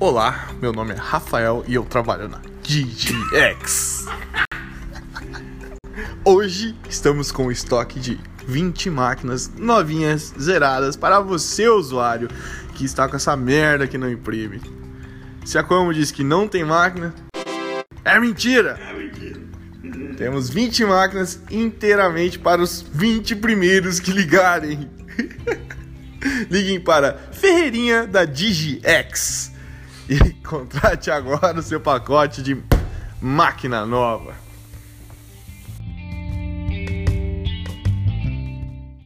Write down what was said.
Olá, meu nome é Rafael e eu trabalho na DGX. Hoje estamos com um estoque de 20 máquinas novinhas, zeradas para você, usuário, que está com essa merda que não imprime. Se a Como diz que não tem máquina, é mentira! Temos 20 máquinas inteiramente para os 20 primeiros que ligarem. Liguem para Ferreirinha da DigiX e contrate agora o seu pacote de máquina nova.